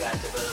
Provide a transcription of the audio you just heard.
got to the